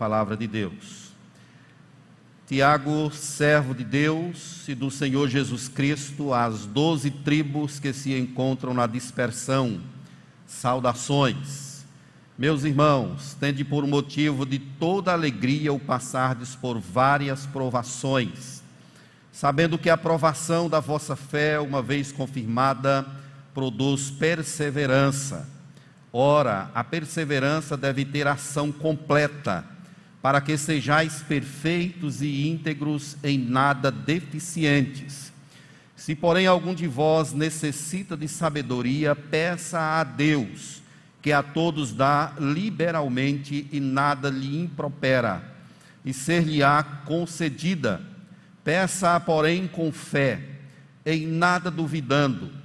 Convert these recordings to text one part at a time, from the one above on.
Palavra de Deus. Tiago, servo de Deus e do Senhor Jesus Cristo, às doze tribos que se encontram na dispersão, saudações. Meus irmãos, tende por motivo de toda alegria o passardes por várias provações, sabendo que a provação da vossa fé, uma vez confirmada, produz perseverança. Ora, a perseverança deve ter ação completa, para que sejais perfeitos e íntegros em nada deficientes. Se, porém, algum de vós necessita de sabedoria, peça a Deus, que a todos dá liberalmente e nada lhe impropera, e ser-lhe-á concedida. Peça-a, porém, com fé, em nada duvidando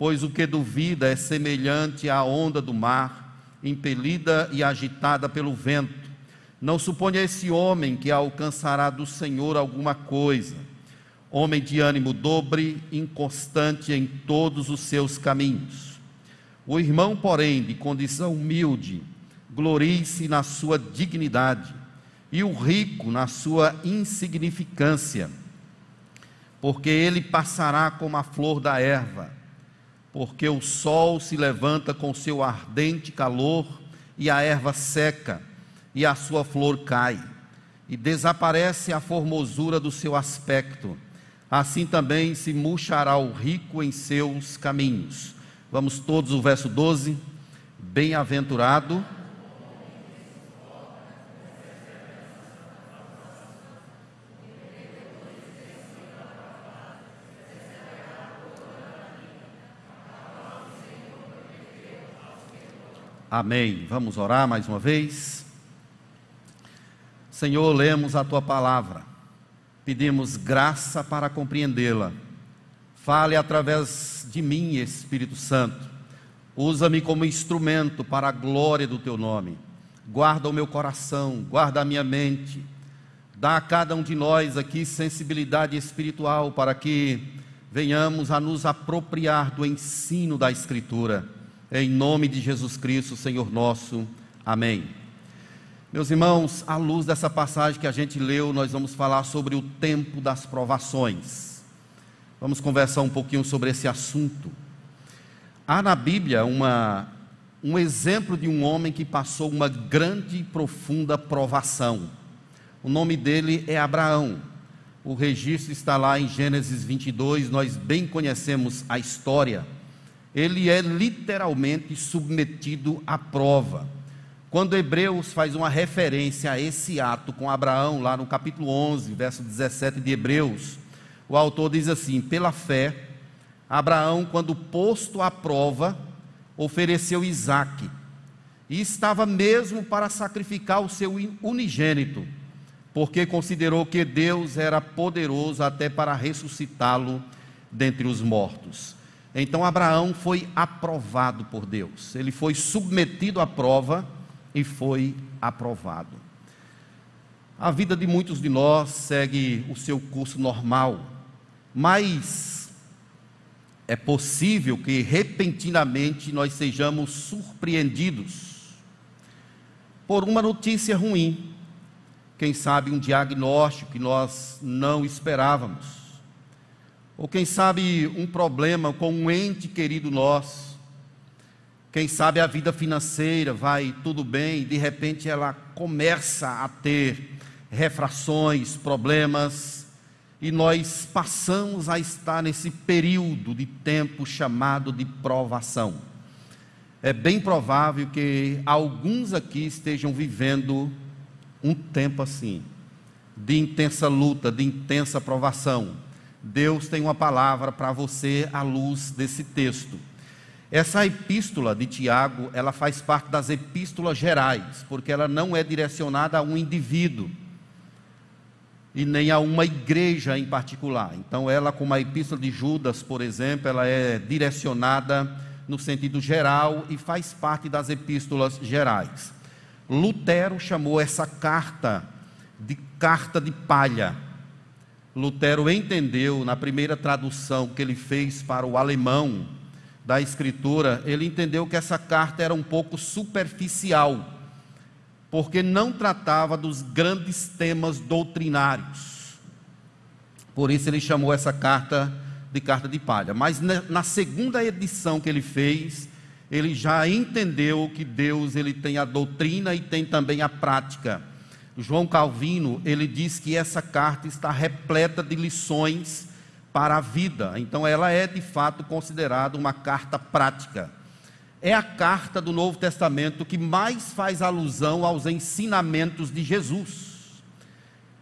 pois o que duvida é semelhante à onda do mar, impelida e agitada pelo vento. Não suponha esse homem que alcançará do Senhor alguma coisa. Homem de ânimo dobre, inconstante em todos os seus caminhos. O irmão, porém, de condição humilde, glorie-se na sua dignidade, e o rico na sua insignificância, porque ele passará como a flor da erva porque o sol se levanta com seu ardente calor e a erva seca e a sua flor cai e desaparece a formosura do seu aspecto. Assim também se murchará o rico em seus caminhos. Vamos todos o verso 12. Bem-aventurado Amém. Vamos orar mais uma vez. Senhor, lemos a tua palavra, pedimos graça para compreendê-la. Fale através de mim, Espírito Santo. Usa-me como instrumento para a glória do teu nome. Guarda o meu coração, guarda a minha mente. Dá a cada um de nós aqui sensibilidade espiritual para que venhamos a nos apropriar do ensino da Escritura em nome de Jesus Cristo, Senhor nosso. Amém. Meus irmãos, à luz dessa passagem que a gente leu, nós vamos falar sobre o tempo das provações. Vamos conversar um pouquinho sobre esse assunto. Há na Bíblia uma, um exemplo de um homem que passou uma grande e profunda provação. O nome dele é Abraão. O registro está lá em Gênesis 22, nós bem conhecemos a história ele é literalmente submetido à prova. Quando Hebreus faz uma referência a esse ato com Abraão, lá no capítulo 11, verso 17 de Hebreus, o autor diz assim: pela fé, Abraão, quando posto à prova, ofereceu Isaque, e estava mesmo para sacrificar o seu unigênito, porque considerou que Deus era poderoso até para ressuscitá-lo dentre os mortos. Então Abraão foi aprovado por Deus, ele foi submetido à prova e foi aprovado. A vida de muitos de nós segue o seu curso normal, mas é possível que repentinamente nós sejamos surpreendidos por uma notícia ruim, quem sabe um diagnóstico que nós não esperávamos ou quem sabe um problema com um ente querido nosso, quem sabe a vida financeira vai tudo bem, de repente ela começa a ter refrações, problemas, e nós passamos a estar nesse período de tempo chamado de provação. É bem provável que alguns aqui estejam vivendo um tempo assim, de intensa luta, de intensa provação Deus tem uma palavra para você à luz desse texto. Essa epístola de Tiago, ela faz parte das epístolas gerais, porque ela não é direcionada a um indivíduo e nem a uma igreja em particular. Então, ela, como a epístola de Judas, por exemplo, ela é direcionada no sentido geral e faz parte das epístolas gerais. Lutero chamou essa carta de carta de palha Lutero entendeu na primeira tradução que ele fez para o alemão da escritura, ele entendeu que essa carta era um pouco superficial. porque não tratava dos grandes temas doutrinários. Por isso ele chamou essa carta de carta de palha. Mas na segunda edição que ele fez, ele já entendeu que Deus ele tem a doutrina e tem também a prática. João Calvino, ele diz que essa carta está repleta de lições para a vida. Então ela é de fato considerada uma carta prática. É a carta do Novo Testamento que mais faz alusão aos ensinamentos de Jesus.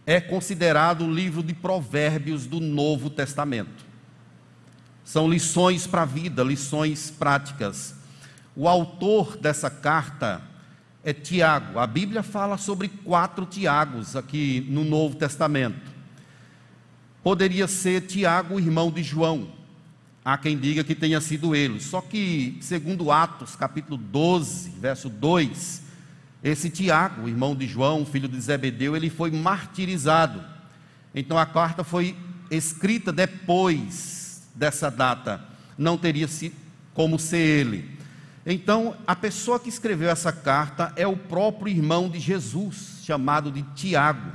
É considerado o livro de Provérbios do Novo Testamento. São lições para a vida, lições práticas. O autor dessa carta é Tiago. A Bíblia fala sobre quatro Tiagos aqui no Novo Testamento. Poderia ser Tiago, irmão de João. Há quem diga que tenha sido ele. Só que, segundo Atos, capítulo 12, verso 2, esse Tiago, irmão de João, filho de Zebedeu, ele foi martirizado. Então a carta foi escrita depois dessa data. Não teria como ser ele. Então, a pessoa que escreveu essa carta é o próprio irmão de Jesus, chamado de Tiago,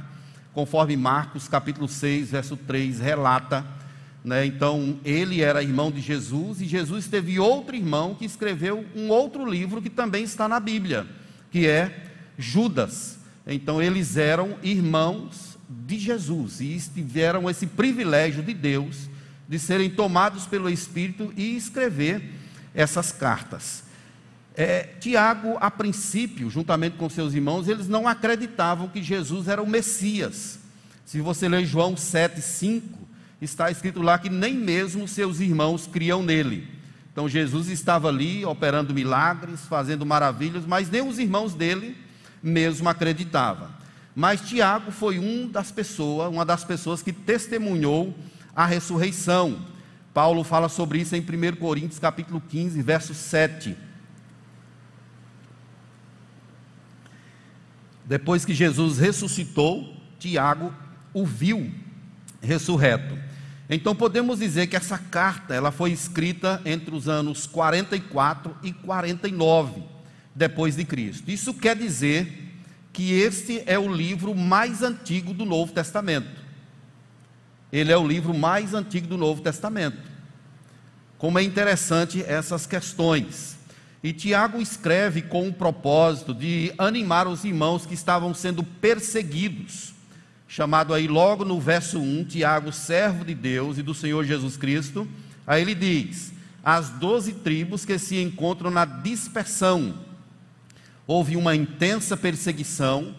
conforme Marcos capítulo 6, verso 3 relata. Né? Então, ele era irmão de Jesus e Jesus teve outro irmão que escreveu um outro livro que também está na Bíblia, que é Judas. Então, eles eram irmãos de Jesus e tiveram esse privilégio de Deus de serem tomados pelo Espírito e escrever essas cartas. É, Tiago, a princípio, juntamente com seus irmãos, eles não acreditavam que Jesus era o Messias. Se você ler João 7,5, está escrito lá que nem mesmo seus irmãos criam nele. Então Jesus estava ali operando milagres, fazendo maravilhas, mas nem os irmãos dele mesmo acreditavam. Mas Tiago foi um das pessoas, uma das pessoas que testemunhou a ressurreição. Paulo fala sobre isso em 1 Coríntios capítulo 15, verso 7. Depois que Jesus ressuscitou, Tiago o viu ressurreto. Então podemos dizer que essa carta ela foi escrita entre os anos 44 e 49 depois de Cristo. Isso quer dizer que este é o livro mais antigo do Novo Testamento. Ele é o livro mais antigo do Novo Testamento. Como é interessante essas questões. E Tiago escreve com o propósito de animar os irmãos que estavam sendo perseguidos. Chamado aí logo no verso 1, Tiago, servo de Deus e do Senhor Jesus Cristo. Aí ele diz: As doze tribos que se encontram na dispersão. Houve uma intensa perseguição,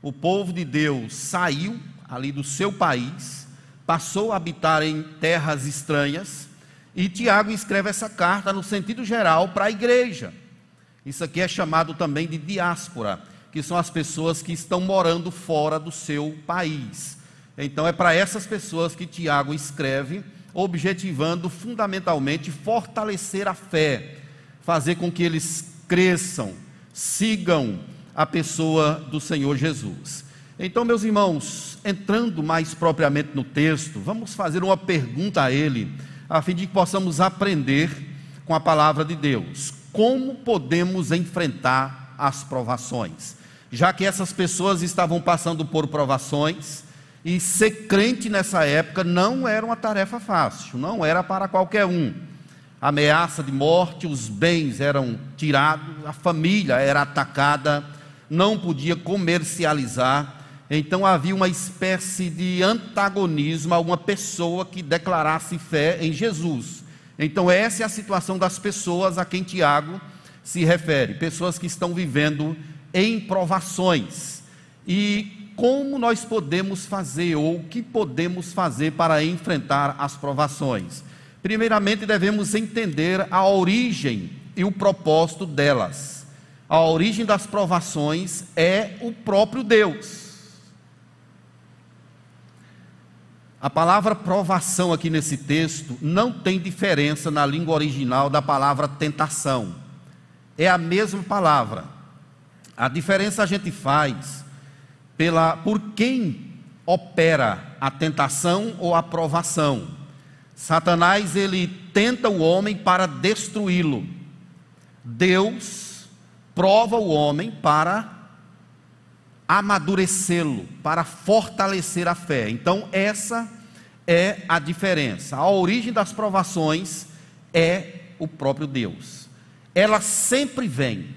o povo de Deus saiu ali do seu país, passou a habitar em terras estranhas e Tiago escreve essa carta no sentido geral para a igreja. Isso aqui é chamado também de diáspora, que são as pessoas que estão morando fora do seu país. Então é para essas pessoas que Tiago escreve, objetivando fundamentalmente fortalecer a fé, fazer com que eles cresçam, sigam a pessoa do Senhor Jesus. Então, meus irmãos, entrando mais propriamente no texto, vamos fazer uma pergunta a ele a fim de que possamos aprender com a palavra de Deus. Como podemos enfrentar as provações? Já que essas pessoas estavam passando por provações, e ser crente nessa época não era uma tarefa fácil, não era para qualquer um. Ameaça de morte, os bens eram tirados, a família era atacada, não podia comercializar, então havia uma espécie de antagonismo a uma pessoa que declarasse fé em Jesus. Então, essa é a situação das pessoas a quem Tiago se refere, pessoas que estão vivendo em provações. E como nós podemos fazer, ou o que podemos fazer para enfrentar as provações? Primeiramente, devemos entender a origem e o propósito delas. A origem das provações é o próprio Deus. A palavra provação aqui nesse texto não tem diferença na língua original da palavra tentação. É a mesma palavra. A diferença a gente faz pela por quem opera a tentação ou a provação. Satanás ele tenta o homem para destruí-lo. Deus prova o homem para amadurecê-lo, para fortalecer a fé. Então, essa é a diferença. A origem das provações é o próprio Deus. Ela sempre vem.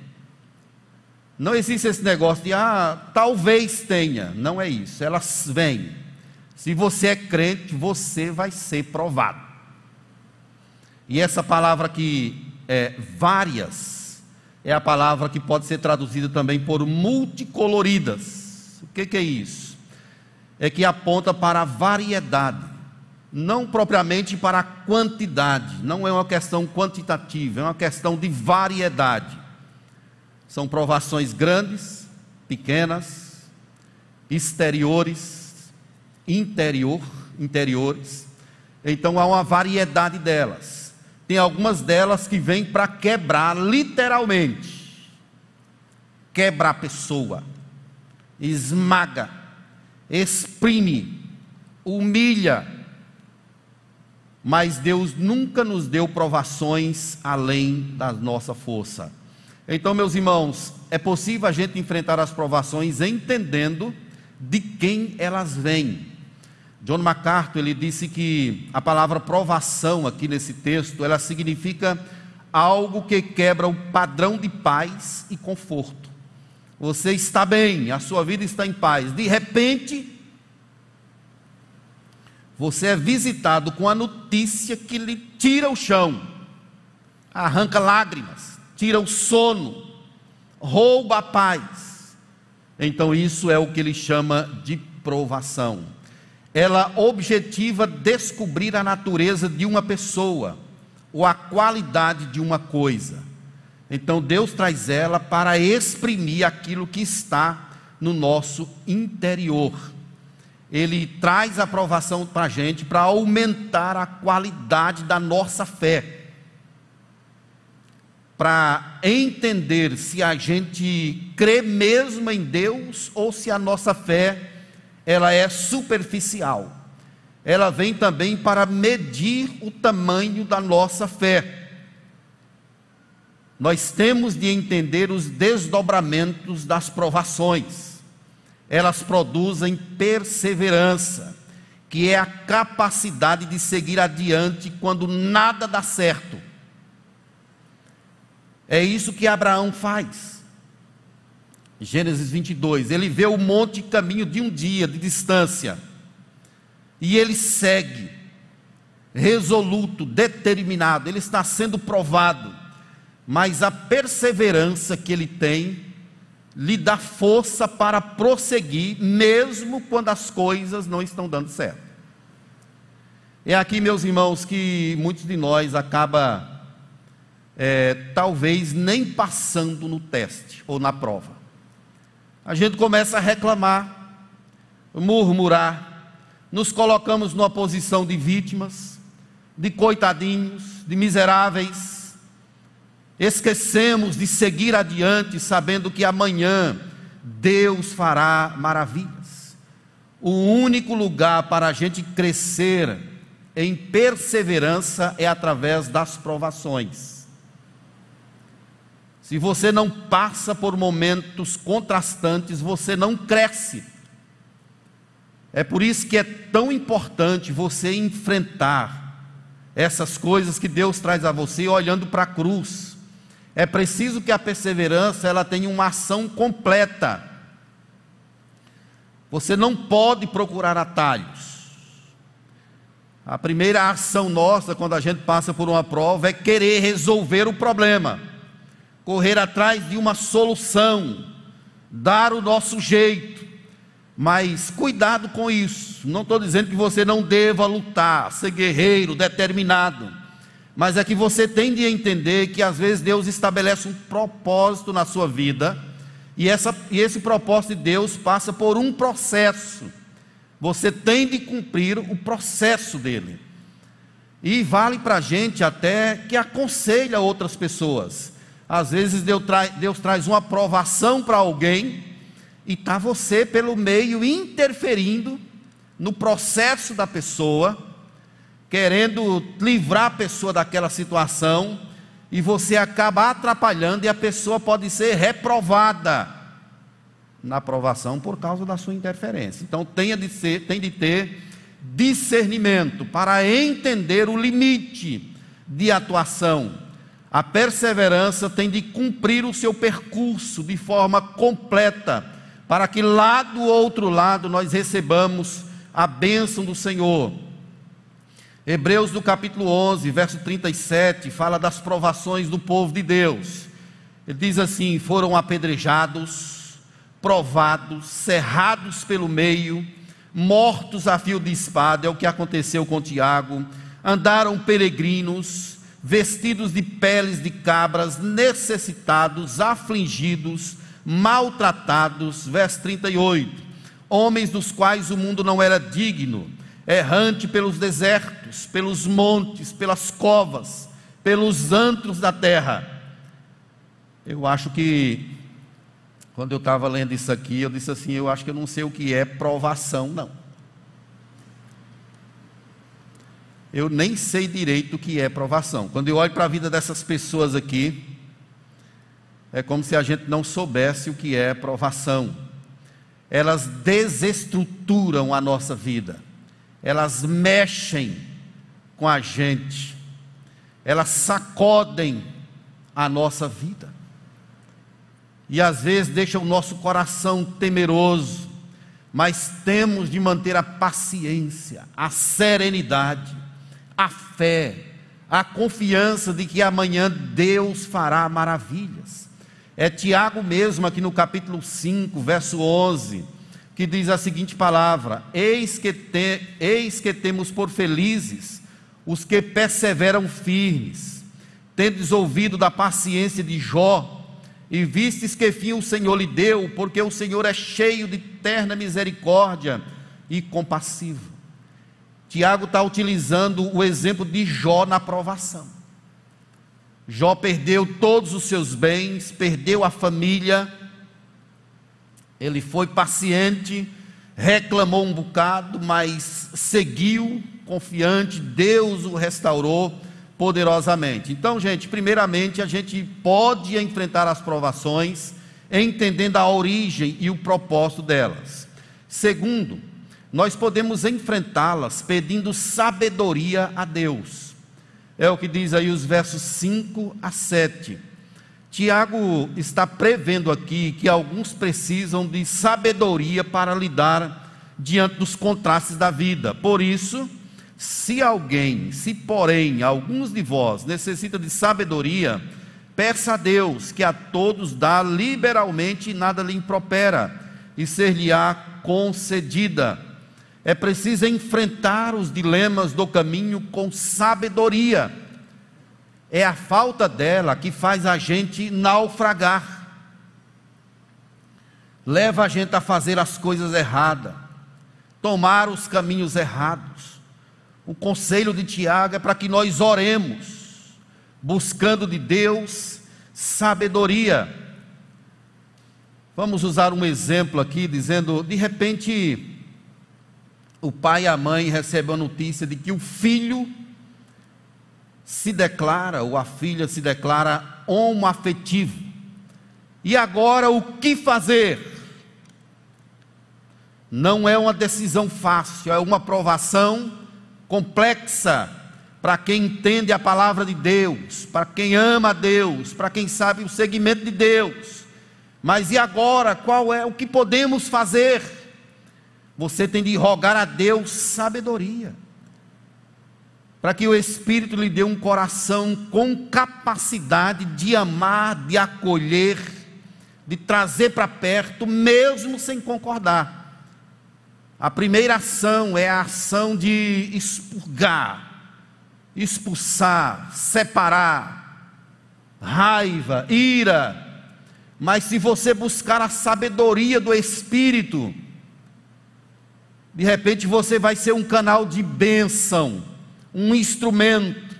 Não existe esse negócio de, ah, talvez tenha. Não é isso. Elas vêm. Se você é crente, você vai ser provado. E essa palavra aqui, é, várias, é a palavra que pode ser traduzida também por multicoloridas. O que, que é isso? É que aponta para a variedade não propriamente para a quantidade, não é uma questão quantitativa, é uma questão de variedade. São provações grandes, pequenas, exteriores, interior, interiores. Então há uma variedade delas. Tem algumas delas que vêm para quebrar literalmente. Quebra a pessoa, esmaga, exprime, humilha, mas Deus nunca nos deu provações além da nossa força. Então, meus irmãos, é possível a gente enfrentar as provações entendendo de quem elas vêm. John MacArthur ele disse que a palavra provação aqui nesse texto, ela significa algo que quebra o padrão de paz e conforto. Você está bem, a sua vida está em paz. De repente, você é visitado com a notícia que lhe tira o chão, arranca lágrimas, tira o sono, rouba a paz. Então, isso é o que ele chama de provação. Ela objetiva descobrir a natureza de uma pessoa ou a qualidade de uma coisa. Então, Deus traz ela para exprimir aquilo que está no nosso interior ele traz a aprovação para a gente para aumentar a qualidade da nossa fé. Para entender se a gente crê mesmo em Deus ou se a nossa fé ela é superficial. Ela vem também para medir o tamanho da nossa fé. Nós temos de entender os desdobramentos das provações elas produzem perseverança, que é a capacidade de seguir adiante quando nada dá certo. É isso que Abraão faz. Gênesis 22, ele vê o monte caminho de um dia de distância, e ele segue, resoluto, determinado, ele está sendo provado, mas a perseverança que ele tem lhe dá força para prosseguir, mesmo quando as coisas não estão dando certo. É aqui, meus irmãos, que muitos de nós acaba é, talvez nem passando no teste ou na prova. A gente começa a reclamar, murmurar, nos colocamos numa posição de vítimas, de coitadinhos, de miseráveis, Esquecemos de seguir adiante, sabendo que amanhã Deus fará maravilhas. O único lugar para a gente crescer em perseverança é através das provações. Se você não passa por momentos contrastantes, você não cresce. É por isso que é tão importante você enfrentar essas coisas que Deus traz a você olhando para a cruz é preciso que a perseverança ela tenha uma ação completa. Você não pode procurar atalhos. A primeira ação nossa quando a gente passa por uma prova é querer resolver o problema, correr atrás de uma solução, dar o nosso jeito. Mas cuidado com isso. Não estou dizendo que você não deva lutar, ser guerreiro, determinado mas é que você tem de entender que às vezes Deus estabelece um propósito na sua vida, e, essa, e esse propósito de Deus passa por um processo. Você tem de cumprir o processo dele. E vale para a gente até que aconselha outras pessoas. Às vezes Deus, Deus traz uma aprovação para alguém, e está você pelo meio interferindo no processo da pessoa querendo livrar a pessoa daquela situação, e você acaba atrapalhando e a pessoa pode ser reprovada. na provação por causa da sua interferência. Então tenha de ser, tem de ter discernimento para entender o limite de atuação. A perseverança tem de cumprir o seu percurso de forma completa, para que lá do outro lado nós recebamos a bênção do Senhor. Hebreus do capítulo 11, verso 37, fala das provações do povo de Deus. Ele diz assim: foram apedrejados, provados, cerrados pelo meio, mortos a fio de espada, é o que aconteceu com Tiago. Andaram peregrinos, vestidos de peles de cabras, necessitados, afligidos, maltratados. Verso 38. Homens dos quais o mundo não era digno errante pelos desertos, pelos montes, pelas covas, pelos antros da terra. Eu acho que, quando eu estava lendo isso aqui, eu disse assim: eu acho que eu não sei o que é provação, não. Eu nem sei direito o que é provação. Quando eu olho para a vida dessas pessoas aqui, é como se a gente não soubesse o que é provação. Elas desestruturam a nossa vida elas mexem com a gente, elas sacodem a nossa vida. E às vezes deixam o nosso coração temeroso, mas temos de manter a paciência, a serenidade, a fé, a confiança de que amanhã Deus fará maravilhas. É Tiago mesmo, aqui no capítulo 5, verso 11 que diz a seguinte palavra: eis que, te, eis que temos por felizes os que perseveram firmes, tendes ouvido da paciência de Jó, e vistes que fim o Senhor lhe deu, porque o Senhor é cheio de terna misericórdia e compassivo. Tiago está utilizando o exemplo de Jó na provação. Jó perdeu todos os seus bens, perdeu a família, ele foi paciente, reclamou um bocado, mas seguiu confiante, Deus o restaurou poderosamente. Então, gente, primeiramente a gente pode enfrentar as provações entendendo a origem e o propósito delas. Segundo, nós podemos enfrentá-las pedindo sabedoria a Deus. É o que diz aí os versos 5 a 7. Tiago está prevendo aqui que alguns precisam de sabedoria para lidar diante dos contrastes da vida. Por isso, se alguém, se porém alguns de vós necessita de sabedoria, peça a Deus, que a todos dá liberalmente e nada lhe impropera, e ser-lhe-á concedida. É preciso enfrentar os dilemas do caminho com sabedoria é a falta dela que faz a gente naufragar, leva a gente a fazer as coisas erradas, tomar os caminhos errados. O conselho de Tiago é para que nós oremos, buscando de Deus sabedoria. Vamos usar um exemplo aqui, dizendo: de repente, o pai e a mãe recebem a notícia de que o filho se declara, ou a filha se declara homoafetivo. E agora o que fazer? Não é uma decisão fácil, é uma provação complexa para quem entende a palavra de Deus, para quem ama a Deus, para quem sabe o segmento de Deus. Mas e agora? Qual é o que podemos fazer? Você tem de rogar a Deus sabedoria para que o Espírito lhe dê um coração com capacidade de amar, de acolher, de trazer para perto, mesmo sem concordar. A primeira ação é a ação de expurgar, expulsar, separar, raiva, ira. Mas se você buscar a sabedoria do Espírito, de repente você vai ser um canal de bênção um instrumento.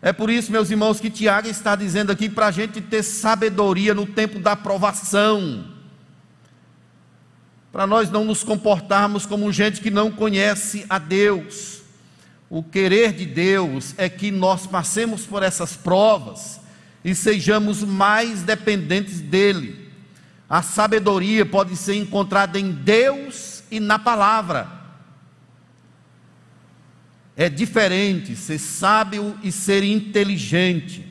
É por isso, meus irmãos, que Tiago está dizendo aqui para a gente ter sabedoria no tempo da provação, para nós não nos comportarmos como gente que não conhece a Deus. O querer de Deus é que nós passemos por essas provas e sejamos mais dependentes dEle. A sabedoria pode ser encontrada em Deus e na palavra. É diferente ser sábio e ser inteligente.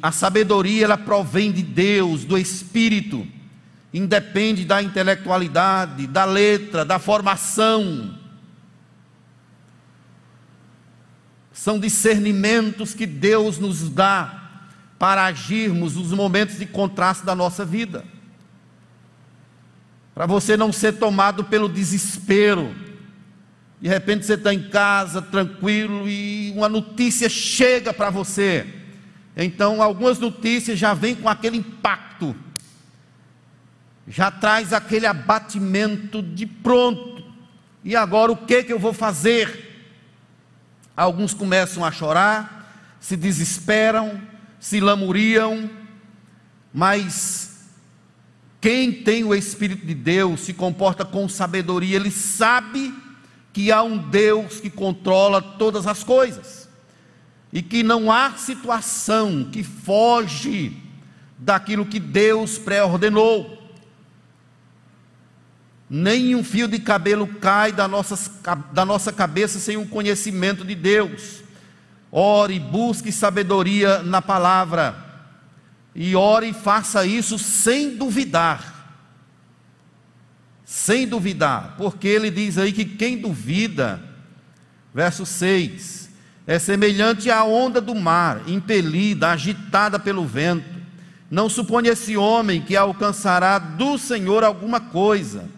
A, sabedoria ela provém de Deus, do Espírito, independe da intelectualidade, da letra, da formação. São discernimentos que Deus nos dá para agirmos nos momentos de contraste da nossa vida. Para você não ser tomado pelo desespero. De repente você está em casa, tranquilo, e uma notícia chega para você então, algumas notícias já vêm com aquele impacto, já traz aquele abatimento de pronto. E agora o que que eu vou fazer? Alguns começam a chorar, se desesperam, se lamuriam, mas quem tem o Espírito de Deus se comporta com sabedoria, ele sabe que há um Deus que controla todas as coisas e que não há situação que foge daquilo que Deus pré-ordenou. Nem um fio de cabelo cai da nossa, da nossa cabeça sem o conhecimento de Deus. Ore, busque sabedoria na palavra. E ore e faça isso sem duvidar. Sem duvidar, porque ele diz aí que quem duvida, verso 6, é semelhante à onda do mar, impelida, agitada pelo vento. Não suponha esse homem que alcançará do Senhor alguma coisa.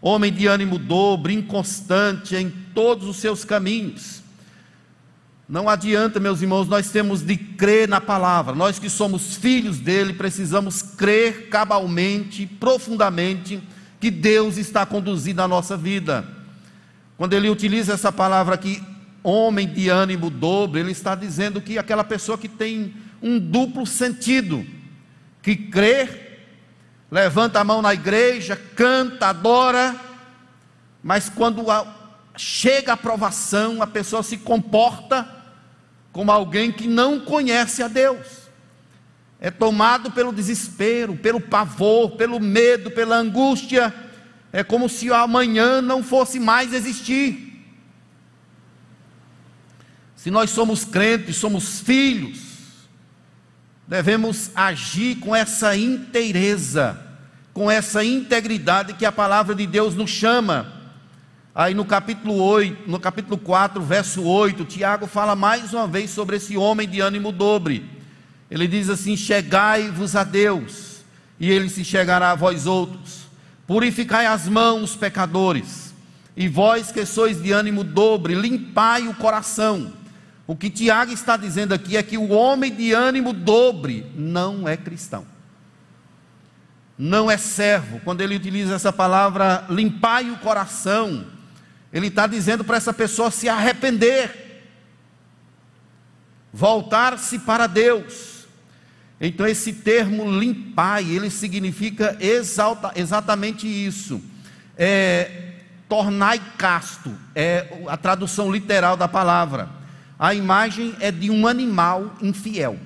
Homem de ânimo dobre, inconstante em todos os seus caminhos. Não adianta, meus irmãos, nós temos de crer na palavra. Nós que somos filhos dele, precisamos crer cabalmente, profundamente, que Deus está conduzindo a nossa vida. Quando ele utiliza essa palavra aqui, homem de ânimo dobre, ele está dizendo que aquela pessoa que tem um duplo sentido, que crê, levanta a mão na igreja, canta, adora, mas quando chega a aprovação, a pessoa se comporta como alguém que não conhece a Deus. É tomado pelo desespero, pelo pavor, pelo medo, pela angústia. É como se o amanhã não fosse mais existir. Se nós somos crentes, somos filhos, devemos agir com essa inteireza, com essa integridade que a palavra de Deus nos chama. Aí no capítulo 8, no capítulo 4, verso 8, Tiago fala mais uma vez sobre esse homem de ânimo dobre. Ele diz assim: Chegai-vos a Deus, e ele se chegará a vós outros. Purificai as mãos, pecadores, e vós que sois de ânimo dobre, limpai o coração o que Tiago está dizendo aqui é que o homem de ânimo dobre não é cristão. Não é servo. Quando ele utiliza essa palavra, limpai o coração, ele está dizendo para essa pessoa se arrepender, voltar-se para Deus. Então, esse termo limpai, ele significa exalta, exatamente isso. É, tornai casto, é a tradução literal da palavra a imagem é de um animal infiel.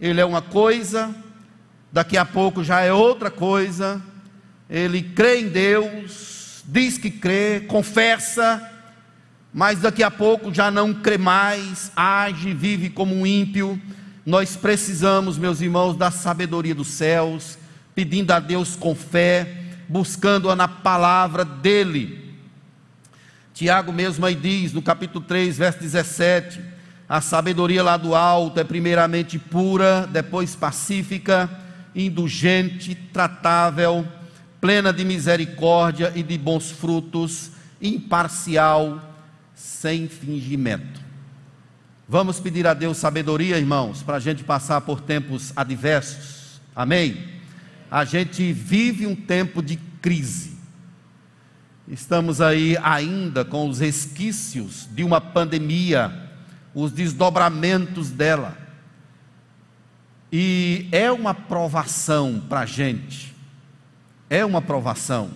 Ele é uma coisa, daqui a pouco já é outra coisa. Ele crê em Deus, diz que crê, confessa, mas daqui a pouco já não crê mais, age, vive como um ímpio. Nós precisamos, meus irmãos, da sabedoria dos céus, pedindo a Deus com fé, buscando-a na palavra dEle Tiago mesmo aí diz, no capítulo 3, verso 17: a sabedoria lá do alto é primeiramente pura, depois pacífica, indulgente, tratável, plena de misericórdia e de bons frutos, imparcial, sem fingimento. Vamos pedir a Deus sabedoria, irmãos, para a gente passar por tempos adversos. Amém? A gente vive um tempo de crise. Estamos aí ainda com os resquícios de uma pandemia, os desdobramentos dela. E é uma provação para a gente. É uma provação.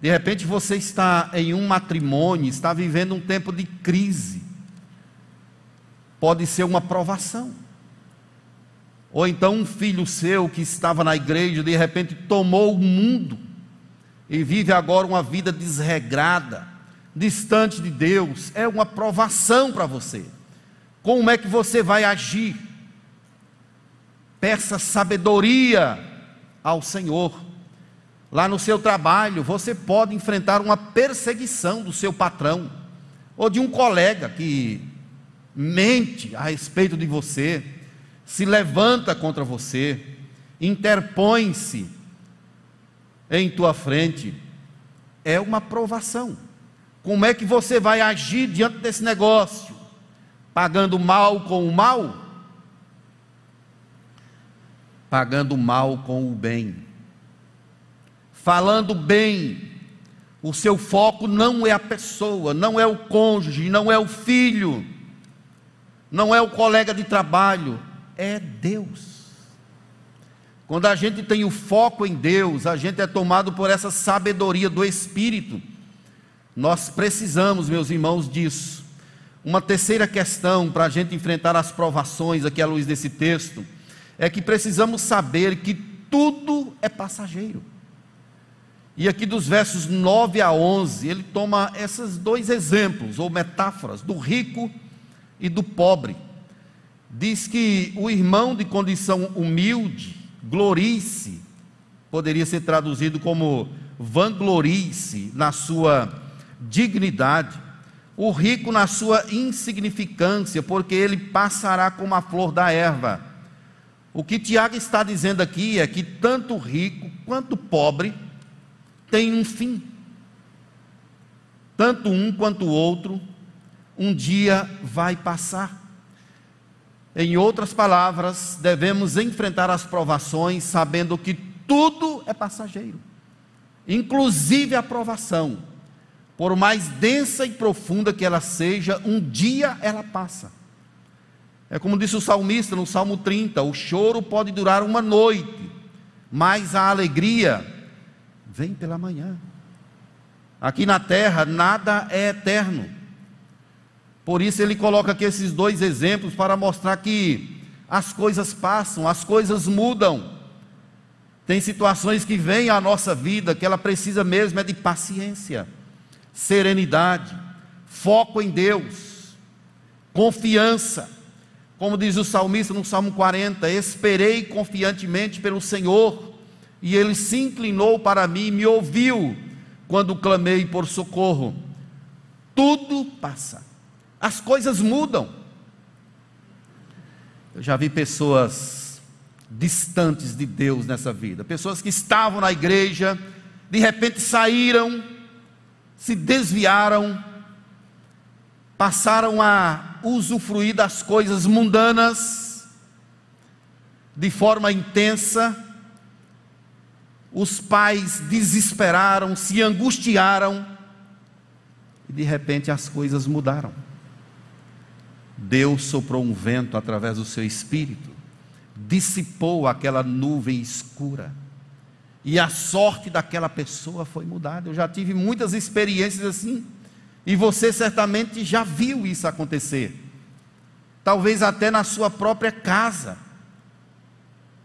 De repente você está em um matrimônio, está vivendo um tempo de crise. Pode ser uma provação. Ou então um filho seu que estava na igreja, de repente tomou o mundo e vive agora uma vida desregrada, distante de Deus, é uma provação para você. Como é que você vai agir? Peça sabedoria ao Senhor. Lá no seu trabalho, você pode enfrentar uma perseguição do seu patrão ou de um colega que mente a respeito de você, se levanta contra você, interpõe-se em tua frente. É uma provação. Como é que você vai agir diante desse negócio? Pagando mal com o mal? Pagando mal com o bem falando bem. O seu foco não é a pessoa, não é o cônjuge, não é o filho, não é o colega de trabalho, é Deus. Quando a gente tem o foco em Deus, a gente é tomado por essa sabedoria do Espírito. Nós precisamos, meus irmãos, disso. Uma terceira questão para a gente enfrentar as provações aqui à luz desse texto é que precisamos saber que tudo é passageiro. E aqui dos versos 9 a 11, ele toma esses dois exemplos ou metáforas do rico e do pobre. Diz que o irmão de condição humilde glorie-se, poderia ser traduzido como vanglorie-se na sua dignidade, o rico na sua insignificância, porque ele passará como a flor da erva. O que Tiago está dizendo aqui é que tanto o rico quanto o pobre tem um fim. Tanto um quanto o outro, um dia vai passar. Em outras palavras, devemos enfrentar as provações sabendo que tudo é passageiro, inclusive a provação. Por mais densa e profunda que ela seja, um dia ela passa. É como disse o salmista no Salmo 30: o choro pode durar uma noite, mas a alegria vem pela manhã. Aqui na terra nada é eterno. Por isso ele coloca aqui esses dois exemplos para mostrar que as coisas passam, as coisas mudam. Tem situações que vêm à nossa vida que ela precisa mesmo é de paciência, serenidade, foco em Deus, confiança. Como diz o salmista no Salmo 40: Esperei confiantemente pelo Senhor e ele se inclinou para mim e me ouviu quando clamei por socorro. Tudo passa, as coisas mudam. Eu já vi pessoas distantes de Deus nessa vida, pessoas que estavam na igreja, de repente saíram, se desviaram, passaram a usufruir das coisas mundanas de forma intensa os pais desesperaram, se angustiaram, e de repente as coisas mudaram. Deus soprou um vento através do seu espírito, dissipou aquela nuvem escura, e a sorte daquela pessoa foi mudada. Eu já tive muitas experiências assim, e você certamente já viu isso acontecer, talvez até na sua própria casa,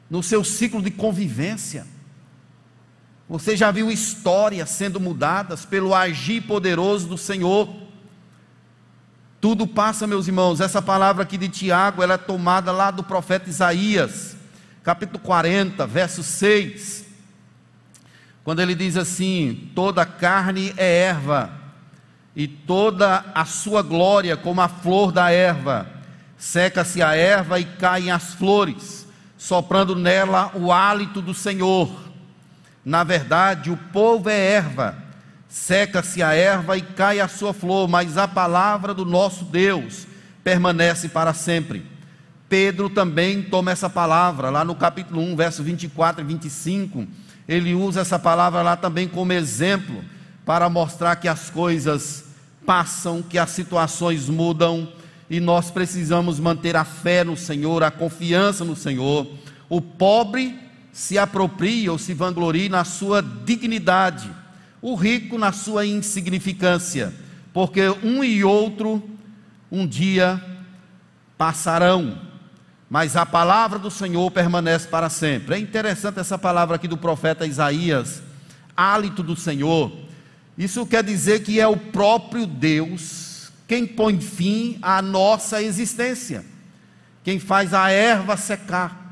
no seu ciclo de convivência. Você já viu histórias sendo mudadas pelo agir poderoso do Senhor. Tudo passa, meus irmãos. Essa palavra aqui de Tiago, ela é tomada lá do profeta Isaías, capítulo 40, verso 6. Quando ele diz assim: Toda carne é erva, e toda a sua glória como a flor da erva. Seca-se a erva e caem as flores, soprando nela o hálito do Senhor na verdade, o povo é erva, seca-se a erva e cai a sua flor, mas a palavra do nosso Deus permanece para sempre. Pedro também toma essa palavra, lá no capítulo 1, verso 24 e 25. Ele usa essa palavra lá também como exemplo, para mostrar que as coisas passam, que as situações mudam e nós precisamos manter a fé no Senhor, a confiança no Senhor. O pobre se apropria ou se vanglorie na sua dignidade, o rico na sua insignificância, porque um e outro um dia passarão, mas a palavra do Senhor permanece para sempre. É interessante essa palavra aqui do profeta Isaías, hálito do Senhor. Isso quer dizer que é o próprio Deus quem põe fim à nossa existência, quem faz a erva secar.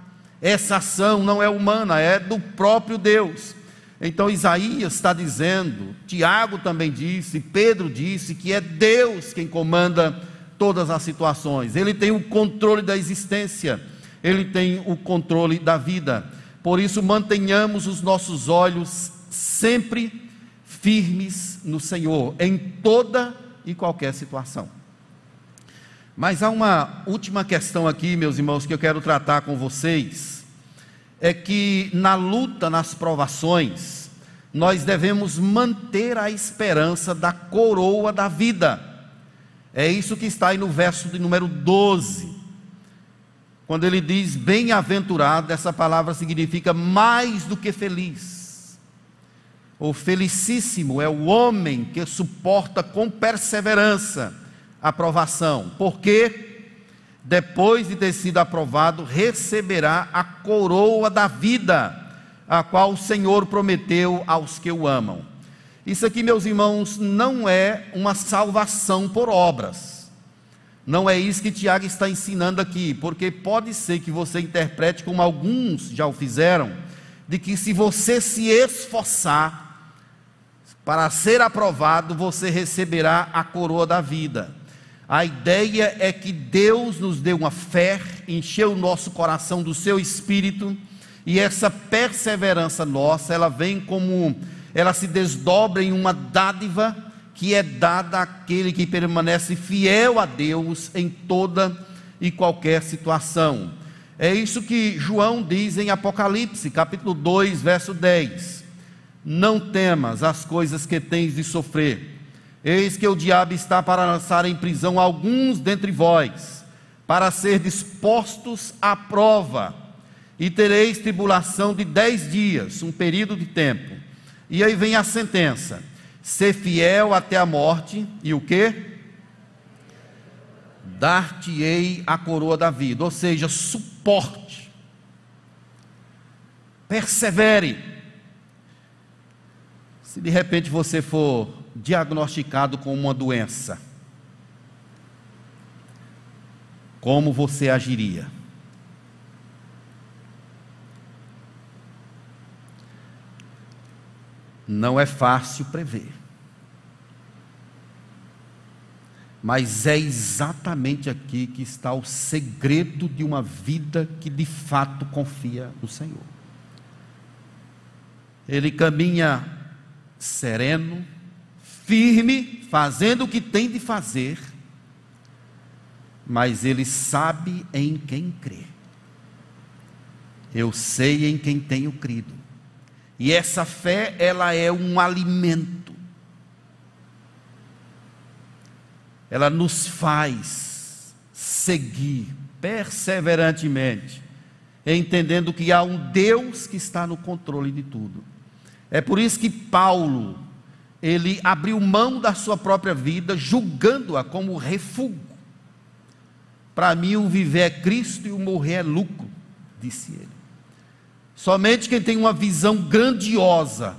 Essa ação não é humana, é do próprio Deus. Então Isaías está dizendo, Tiago também disse, Pedro disse que é Deus quem comanda todas as situações. Ele tem o controle da existência, ele tem o controle da vida. Por isso, mantenhamos os nossos olhos sempre firmes no Senhor, em toda e qualquer situação. Mas há uma última questão aqui, meus irmãos, que eu quero tratar com vocês. É que na luta, nas provações, nós devemos manter a esperança da coroa da vida. É isso que está aí no verso de número 12. Quando ele diz bem-aventurado, essa palavra significa mais do que feliz. O felicíssimo é o homem que suporta com perseverança a provação, porque depois de ter sido aprovado, receberá a coroa da vida, a qual o Senhor prometeu aos que o amam. Isso aqui, meus irmãos, não é uma salvação por obras. Não é isso que Tiago está ensinando aqui, porque pode ser que você interprete como alguns já o fizeram, de que se você se esforçar para ser aprovado, você receberá a coroa da vida. A ideia é que Deus nos deu uma fé, encheu o nosso coração do seu espírito, e essa perseverança nossa, ela vem como ela se desdobra em uma dádiva que é dada àquele que permanece fiel a Deus em toda e qualquer situação. É isso que João diz em Apocalipse, capítulo 2, verso 10. Não temas as coisas que tens de sofrer. Eis que o diabo está para lançar em prisão alguns dentre vós, para ser dispostos à prova, e tereis tribulação de dez dias, um período de tempo. E aí vem a sentença: ser fiel até a morte, e o que? Dar-te-ei a coroa da vida, ou seja, suporte, persevere. Se de repente você for diagnosticado com uma doença, como você agiria? não é fácil prever. Mas é exatamente aqui que está o segredo de uma vida que de fato confia no Senhor. Ele caminha sereno, firme, fazendo o que tem de fazer, mas ele sabe em quem crê. Eu sei em quem tenho crido. E essa fé, ela é um alimento. Ela nos faz seguir perseverantemente, entendendo que há um Deus que está no controle de tudo. É por isso que Paulo, ele abriu mão da sua própria vida, julgando-a como refúgio. Para mim, o viver é Cristo e o morrer é lucro, disse ele. Somente quem tem uma visão grandiosa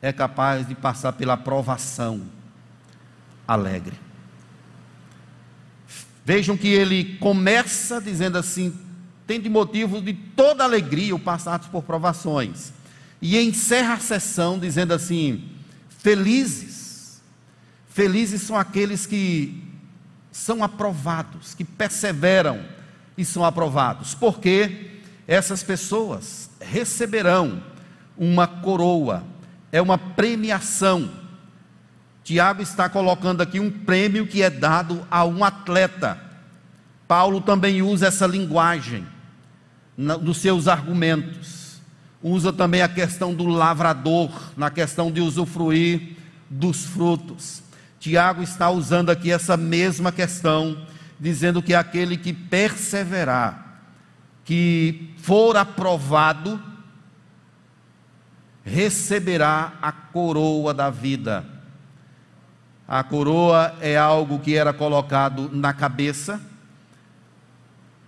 é capaz de passar pela provação alegre. Vejam que ele começa dizendo assim: tem de motivo de toda alegria o passar por provações. E encerra a sessão dizendo assim: felizes. Felizes são aqueles que são aprovados, que perseveram e são aprovados. Por quê? essas pessoas receberão uma coroa, é uma premiação. Tiago está colocando aqui um prêmio que é dado a um atleta. Paulo também usa essa linguagem nos seus argumentos. Usa também a questão do lavrador, na questão de usufruir dos frutos. Tiago está usando aqui essa mesma questão, dizendo que aquele que perseverar, que for aprovado, receberá a coroa da vida. A coroa é algo que era colocado na cabeça,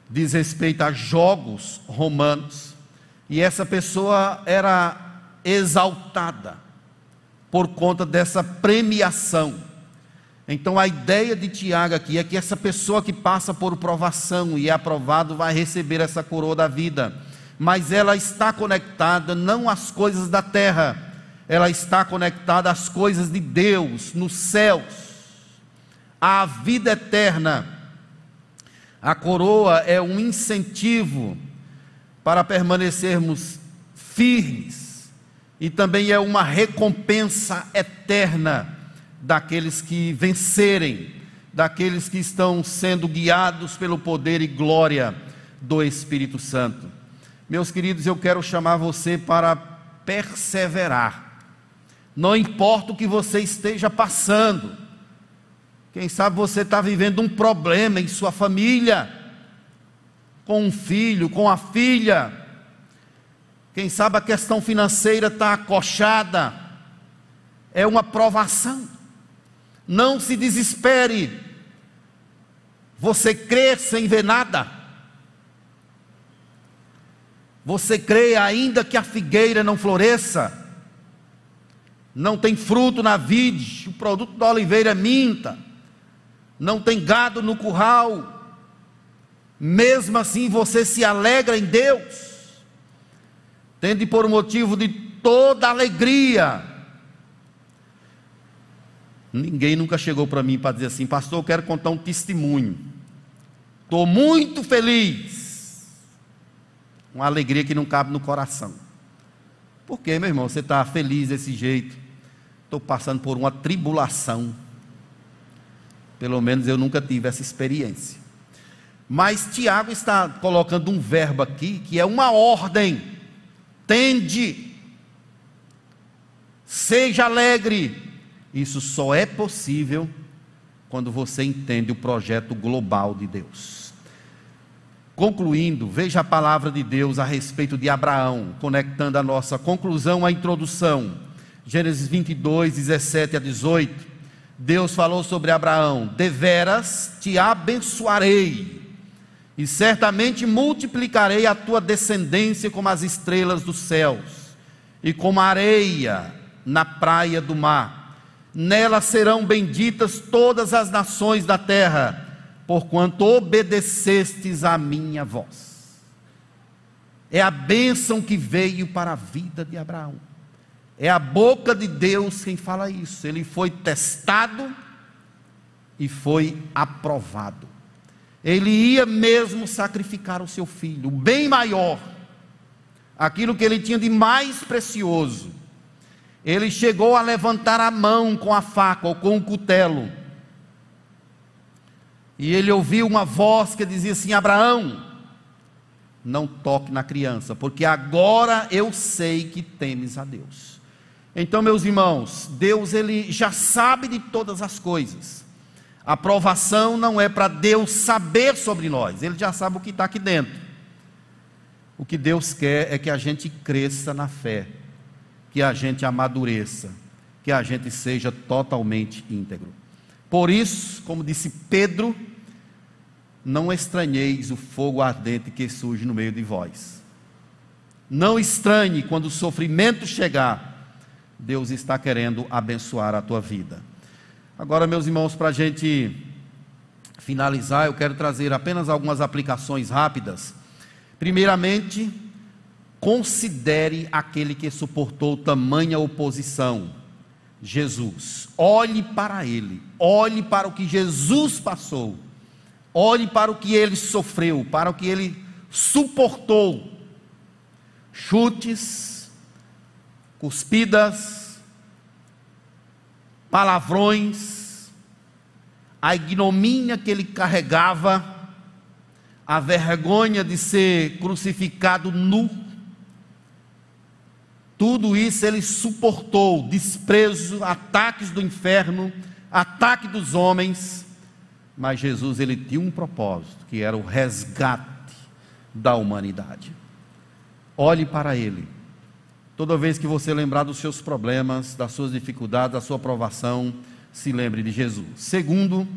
diz respeito a jogos romanos, e essa pessoa era exaltada por conta dessa premiação. Então a ideia de Tiago aqui é que essa pessoa que passa por provação e é aprovado vai receber essa coroa da vida, mas ela está conectada não às coisas da terra, ela está conectada às coisas de Deus, nos céus, à vida eterna. A coroa é um incentivo para permanecermos firmes. E também é uma recompensa eterna daqueles que vencerem, daqueles que estão sendo guiados pelo poder e glória do Espírito Santo. Meus queridos, eu quero chamar você para perseverar, não importa o que você esteja passando, quem sabe você está vivendo um problema em sua família, com um filho, com a filha. Quem sabe a questão financeira está acochada. É uma provação. Não se desespere. Você crê sem ver nada. Você crê ainda que a figueira não floresça, não tem fruto na vide, o produto da oliveira minta não tem gado no curral, mesmo assim você se alegra em Deus, tende por motivo de toda alegria. Ninguém nunca chegou para mim para dizer assim, pastor, eu quero contar um testemunho. Estou muito feliz. Uma alegria que não cabe no coração. Por quê, meu irmão? Você está feliz desse jeito? Estou passando por uma tribulação. Pelo menos eu nunca tive essa experiência. Mas Tiago está colocando um verbo aqui que é uma ordem. Tende. Seja alegre. Isso só é possível quando você entende o projeto global de Deus. Concluindo, veja a palavra de Deus a respeito de Abraão, conectando a nossa conclusão à introdução. Gênesis 22, 17 a 18. Deus falou sobre Abraão: deveras te abençoarei, e certamente multiplicarei a tua descendência como as estrelas dos céus, e como a areia na praia do mar. Nela serão benditas todas as nações da terra, porquanto obedecestes à minha voz. É a bênção que veio para a vida de Abraão. É a boca de Deus quem fala isso. Ele foi testado e foi aprovado. Ele ia mesmo sacrificar o seu filho, o bem maior, aquilo que ele tinha de mais precioso. Ele chegou a levantar a mão com a faca ou com o cutelo. E ele ouviu uma voz que dizia assim: Abraão, não toque na criança, porque agora eu sei que temes a Deus. Então, meus irmãos, Deus ele já sabe de todas as coisas. A aprovação não é para Deus saber sobre nós, ele já sabe o que está aqui dentro. O que Deus quer é que a gente cresça na fé, que a gente amadureça, que a gente seja totalmente íntegro. Por isso, como disse Pedro, não estranheis o fogo ardente que surge no meio de vós. Não estranhe quando o sofrimento chegar Deus está querendo abençoar a tua vida. Agora, meus irmãos, para a gente finalizar, eu quero trazer apenas algumas aplicações rápidas. Primeiramente, considere aquele que suportou tamanha oposição, Jesus. Olhe para ele, olhe para o que Jesus passou, olhe para o que ele sofreu, para o que ele suportou. Chutes, cuspidas, palavrões, a ignomínia que ele carregava, a vergonha de ser crucificado nu, tudo isso ele suportou, desprezo, ataques do inferno, ataque dos homens, mas Jesus ele tinha um propósito, que era o resgate da humanidade. Olhe para ele Toda vez que você lembrar dos seus problemas, das suas dificuldades, da sua provação, se lembre de Jesus. Segundo,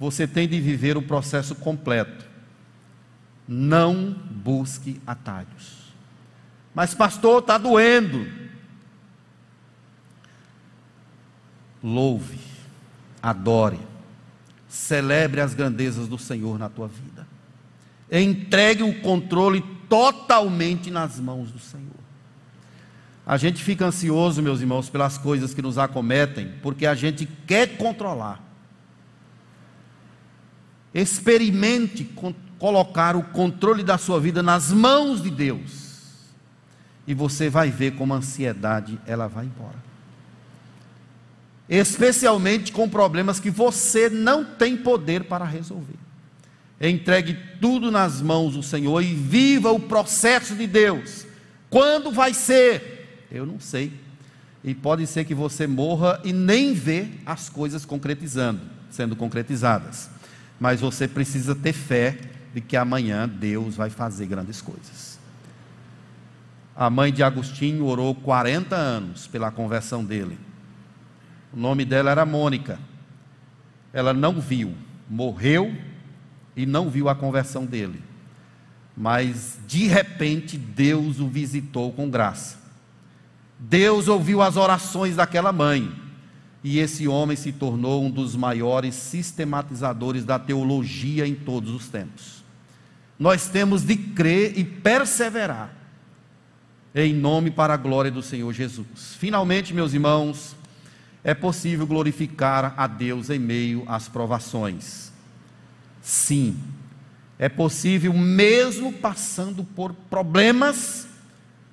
você tem de viver o processo completo. Não busque atalhos. Mas, pastor, está doendo. Louve, adore, celebre as grandezas do Senhor na tua vida. Entregue o controle totalmente nas mãos do Senhor. A gente fica ansioso, meus irmãos, pelas coisas que nos acometem, porque a gente quer controlar. Experimente colocar o controle da sua vida nas mãos de Deus. E você vai ver como a ansiedade ela vai embora. Especialmente com problemas que você não tem poder para resolver. Entregue tudo nas mãos do Senhor e viva o processo de Deus. Quando vai ser? Eu não sei. E pode ser que você morra e nem vê as coisas concretizando, sendo concretizadas. Mas você precisa ter fé de que amanhã Deus vai fazer grandes coisas. A mãe de Agostinho orou 40 anos pela conversão dele. O nome dela era Mônica. Ela não viu, morreu e não viu a conversão dele. Mas de repente Deus o visitou com graça. Deus ouviu as orações daquela mãe. E esse homem se tornou um dos maiores sistematizadores da teologia em todos os tempos. Nós temos de crer e perseverar em nome para a glória do Senhor Jesus. Finalmente, meus irmãos, é possível glorificar a Deus em meio às provações. Sim, é possível, mesmo passando por problemas,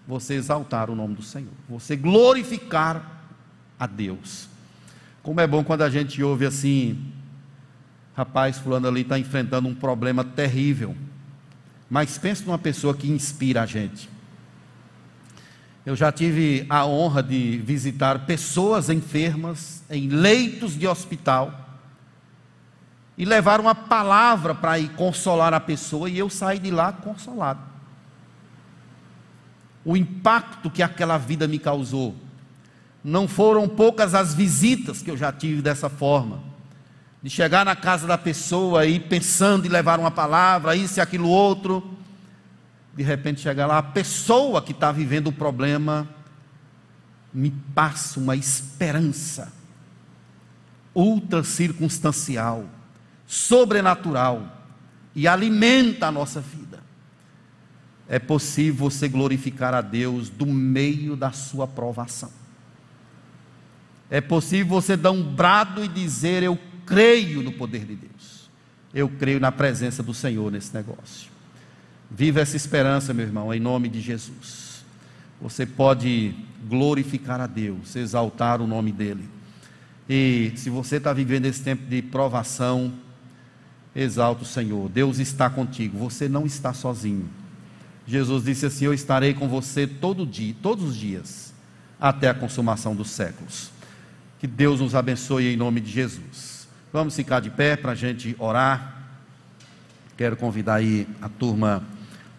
você exaltar o nome do Senhor, você glorificar a Deus. Como é bom quando a gente ouve assim, rapaz, fulano ali está enfrentando um problema terrível. Mas pense numa pessoa que inspira a gente. Eu já tive a honra de visitar pessoas enfermas em leitos de hospital e levar uma palavra para ir consolar a pessoa e eu saí de lá consolado. O impacto que aquela vida me causou. Não foram poucas as visitas que eu já tive dessa forma. De chegar na casa da pessoa e pensando em levar uma palavra, isso e aquilo outro. De repente chegar lá, a pessoa que está vivendo o problema me passa uma esperança ultra circunstancial sobrenatural e alimenta a nossa vida. É possível você glorificar a Deus do meio da sua provação. É possível você dar um brado e dizer: Eu creio no poder de Deus. Eu creio na presença do Senhor nesse negócio. Viva essa esperança, meu irmão, em nome de Jesus. Você pode glorificar a Deus, exaltar o nome dEle. E se você está vivendo esse tempo de provação, Exalta o Senhor, Deus está contigo, você não está sozinho. Jesus disse assim: Eu estarei com você todo dia, todos os dias, até a consumação dos séculos. Que Deus nos abençoe em nome de Jesus. Vamos ficar de pé para a gente orar. Quero convidar aí a turma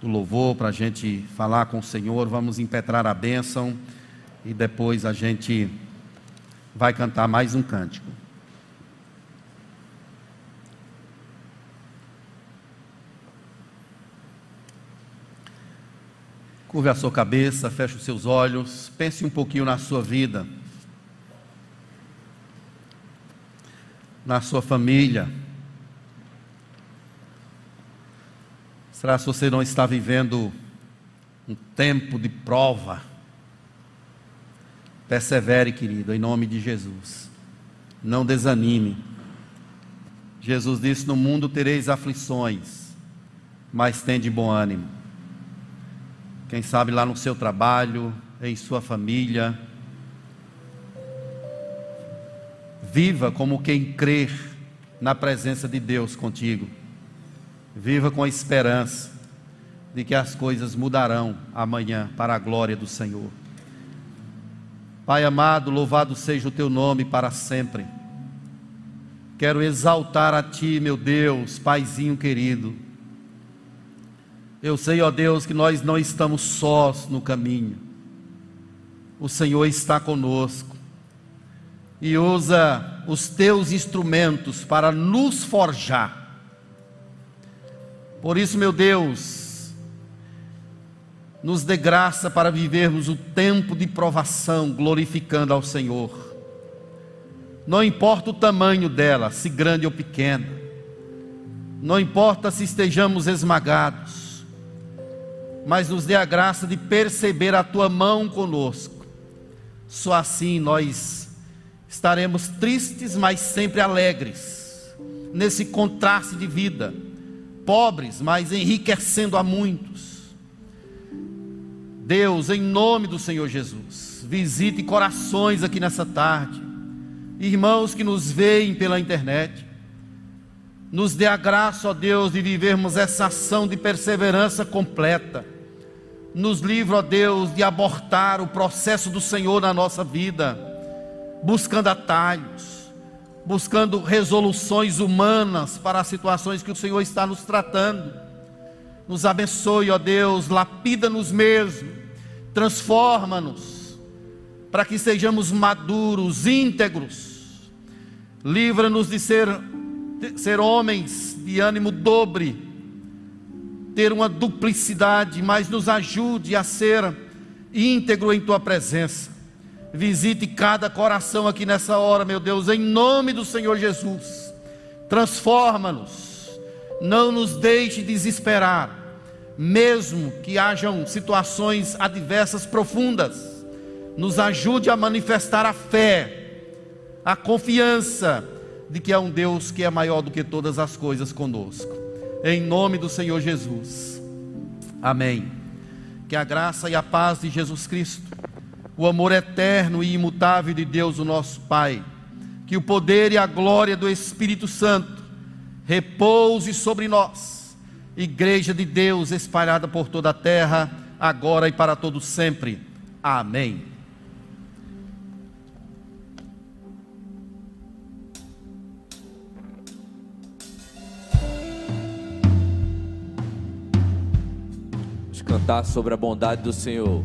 do louvor para a gente falar com o Senhor. Vamos impetrar a bênção e depois a gente vai cantar mais um cântico. Curve a sua cabeça, feche os seus olhos, pense um pouquinho na sua vida, na sua família. Será que você não está vivendo um tempo de prova? Persevere, querido, em nome de Jesus. Não desanime. Jesus disse: No mundo tereis aflições, mas tende bom ânimo quem sabe lá no seu trabalho, em sua família. Viva como quem crer na presença de Deus contigo. Viva com a esperança de que as coisas mudarão amanhã para a glória do Senhor. Pai amado, louvado seja o teu nome para sempre. Quero exaltar a ti, meu Deus, Paizinho querido eu sei, ó Deus, que nós não estamos sós no caminho. O Senhor está conosco e usa os teus instrumentos para nos forjar, Por isso, meu Deus, nos dê graça para vivermos o tempo de provação glorificando ao Senhor. Não importa o tamanho dela, se grande ou pequena. Não importa se estejamos esmagados. Mas nos dê a graça de perceber a tua mão conosco. Só assim nós estaremos tristes, mas sempre alegres. Nesse contraste de vida. Pobres, mas enriquecendo a muitos. Deus, em nome do Senhor Jesus, visite corações aqui nessa tarde irmãos que nos veem pela internet. Nos dê a graça, ó Deus, de vivermos essa ação de perseverança completa. Nos livra, ó Deus, de abortar o processo do Senhor na nossa vida, buscando atalhos, buscando resoluções humanas para as situações que o Senhor está nos tratando. Nos abençoe, ó Deus, lapida-nos mesmo, transforma-nos para que sejamos maduros, íntegros. Livra-nos de ser, de ser homens de ânimo dobre, ter uma duplicidade, mas nos ajude a ser íntegro em tua presença. Visite cada coração aqui nessa hora, meu Deus, em nome do Senhor Jesus. Transforma-nos, não nos deixe desesperar, mesmo que hajam situações adversas profundas nos ajude a manifestar a fé, a confiança de que há um Deus que é maior do que todas as coisas conosco. Em nome do Senhor Jesus. Amém. Que a graça e a paz de Jesus Cristo, o amor eterno e imutável de Deus, o nosso Pai, que o poder e a glória do Espírito Santo repouse sobre nós, Igreja de Deus espalhada por toda a terra, agora e para todos sempre. Amém. Cantar sobre a bondade do Senhor.